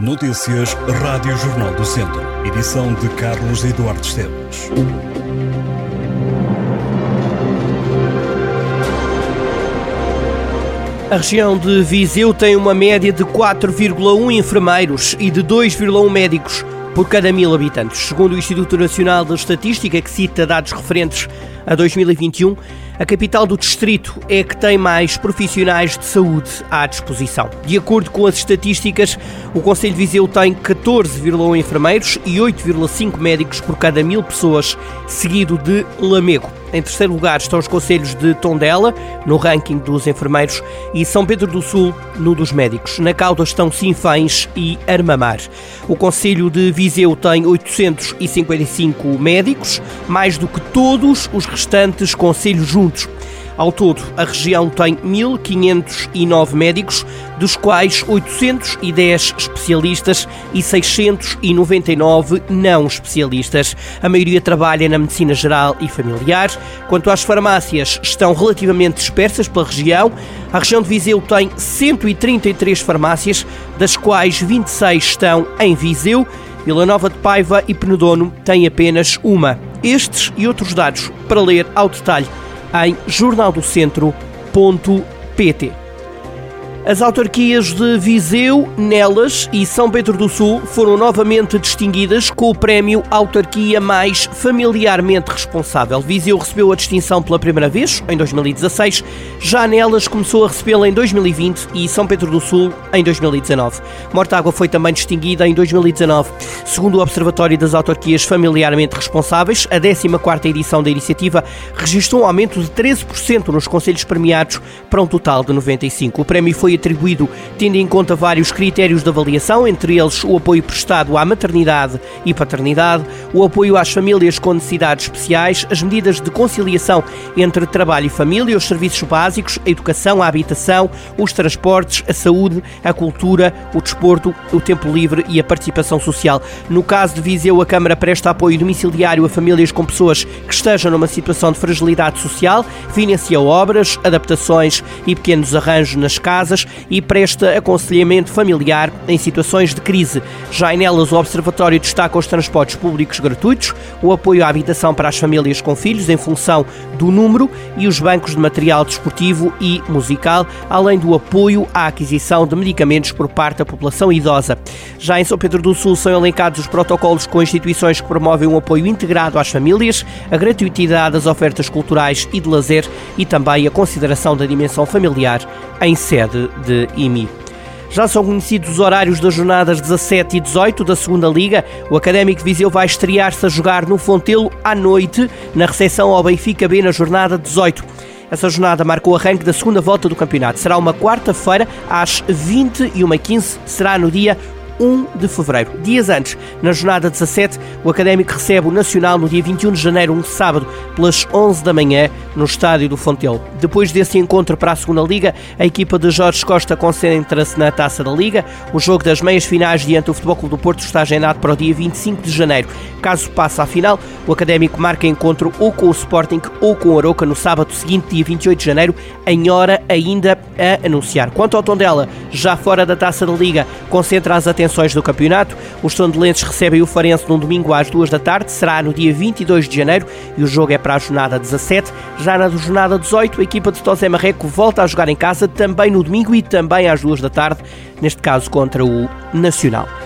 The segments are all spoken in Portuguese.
Notícias Rádio Jornal do Centro. Edição de Carlos Eduardo Esteves. A região de Viseu tem uma média de 4,1 enfermeiros e de 2,1 médicos por cada mil habitantes. Segundo o Instituto Nacional de Estatística, que cita dados referentes a 2021, a capital do distrito é que tem mais profissionais de saúde à disposição. De acordo com as estatísticas, o Conselho de Viseu tem 14,1 enfermeiros e 8,5 médicos por cada mil pessoas, seguido de Lamego. Em terceiro lugar estão os conselhos de Tondela, no ranking dos enfermeiros, e São Pedro do Sul, no dos médicos. Na cauda estão Sinfães e Armamar. O Conselho de Viseu tem 855 médicos, mais do que todos os restantes conselhos juntos. Ao todo, a região tem 1.509 médicos, dos quais 810 especialistas e 699 não especialistas. A maioria trabalha na medicina geral e familiar. Quanto às farmácias, estão relativamente dispersas pela região. A região de Viseu tem 133 farmácias, das quais 26 estão em Viseu. Vila Nova de Paiva e Penedono têm apenas uma. Estes e outros dados para ler ao detalhe em jornaldocentro.pt. As autarquias de Viseu, Nelas e São Pedro do Sul foram novamente distinguidas com o prémio Autarquia Mais Familiarmente Responsável. Viseu recebeu a distinção pela primeira vez, em 2016, já Nelas começou a recebê-la em 2020 e São Pedro do Sul em 2019. Mortágua foi também distinguida em 2019. Segundo o Observatório das Autarquias Familiarmente Responsáveis, a 14ª edição da iniciativa registrou um aumento de 13% nos conselhos premiados para um total de 95. O prémio foi foi atribuído tendo em conta vários critérios de avaliação, entre eles o apoio prestado à maternidade e paternidade, o apoio às famílias com necessidades especiais, as medidas de conciliação entre trabalho e família, os serviços básicos, a educação, a habitação, os transportes, a saúde, a cultura, o desporto, o tempo livre e a participação social. No caso de Viseu, a Câmara presta apoio domiciliário a famílias com pessoas que estejam numa situação de fragilidade social, financia obras, adaptações e pequenos arranjos nas casas, e presta aconselhamento familiar em situações de crise. Já em nelas, o Observatório destaca os transportes públicos gratuitos, o apoio à habitação para as famílias com filhos em função do número e os bancos de material desportivo e musical, além do apoio à aquisição de medicamentos por parte da população idosa. Já em São Pedro do Sul são elencados os protocolos com instituições que promovem um apoio integrado às famílias, a gratuitidade das ofertas culturais e de lazer e também a consideração da dimensão familiar em sede de IMI. Já são conhecidos os horários das jornadas 17 e 18 da segunda Liga. O Académico Viseu vai estrear-se a jogar no Fontelo à noite, na recepção ao Benfica B na jornada 18. Essa jornada marcou o arranque da segunda volta do campeonato. Será uma quarta-feira às 21h15. Será no dia 1 de fevereiro. Dias antes, na jornada 17, o Académico recebe o Nacional no dia 21 de janeiro, um sábado, pelas 11 da manhã, no estádio do Fontelo. Depois desse encontro para a segunda Liga, a equipa de Jorge Costa concentra-se na Taça da Liga. O jogo das meias finais diante do Futebol Clube do Porto está agendado para o dia 25 de janeiro. Caso passe à final, o Académico marca encontro ou com o Sporting ou com o Aroca no sábado seguinte, dia 28 de janeiro, em hora ainda a anunciar. Quanto ao Tondela, já fora da Taça da Liga, concentra as atenções do campeonato. Os tondelenses recebem o Farense num domingo às duas da tarde, será no dia 22 de janeiro e o jogo é para a jornada 17. Já na jornada 18, a equipa de Tosé Marreco volta a jogar em casa também no domingo e também às duas da tarde, neste caso contra o Nacional.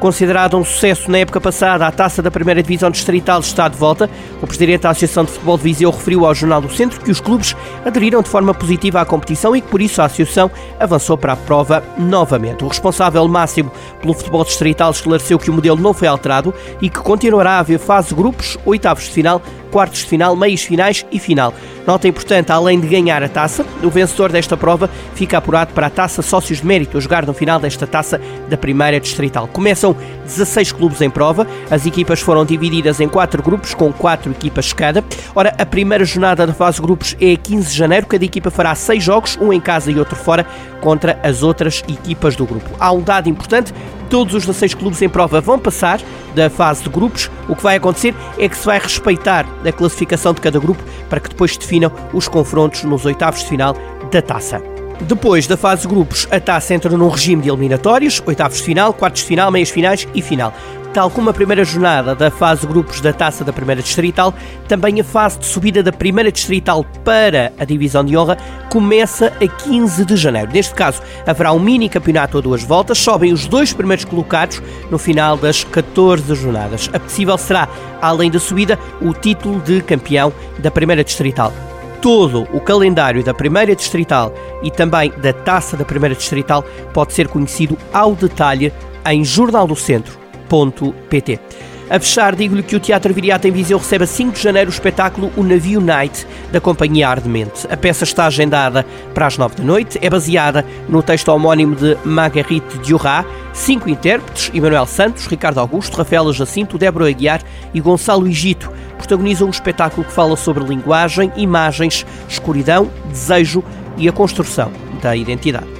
Considerado um sucesso na época passada, a taça da primeira divisão distrital está de volta. O presidente da Associação de Futebol de Viseu referiu ao Jornal do Centro que os clubes aderiram de forma positiva à competição e que por isso a associação avançou para a prova novamente. O responsável máximo pelo futebol distrital esclareceu que o modelo não foi alterado e que continuará a haver fase grupos, oitavos de final, quartos de final, meios finais e final. Nota importante, além de ganhar a taça, o vencedor desta prova fica apurado para a taça Sócios de Mérito, a jogar no final desta taça da primeira distrital. Começam 16 clubes em prova, as equipas foram divididas em quatro grupos, com quatro equipas cada. Ora, a primeira jornada da fase grupos é a 15 de janeiro, cada equipa fará seis jogos, um em casa e outro fora, contra as outras equipas do grupo. Há um dado importante, todos os 16 clubes em prova vão passar da fase de grupos. O que vai acontecer é que se vai respeitar a classificação de cada grupo para que depois definam os confrontos nos oitavos de final da taça. Depois da fase de grupos, a taça entra num regime de eliminatórios, oitavos de final, quartos de final, meias finais e final. Tal como a primeira jornada da fase grupos da taça da primeira distrital, também a fase de subida da primeira distrital para a divisão de honra começa a 15 de janeiro. Neste caso, haverá um mini campeonato a duas voltas, sobem os dois primeiros colocados no final das 14 jornadas. A possível será, além da subida, o título de campeão da primeira distrital todo o calendário da Primeira Distrital e também da Taça da Primeira Distrital pode ser conhecido ao detalhe em jornaldocentro.pt. A fechar, digo-lhe que o Teatro Viriato em Viseu recebe a 5 de janeiro o espetáculo O Navio Night, da Companhia Ardemente. A peça está agendada para as 9 da noite, é baseada no texto homónimo de Marguerite Duras, cinco intérpretes, Emanuel Santos, Ricardo Augusto, Rafaela Jacinto, Débora Aguiar e Gonçalo Egito, protagonizam um espetáculo que fala sobre linguagem, imagens, escuridão, desejo e a construção da identidade.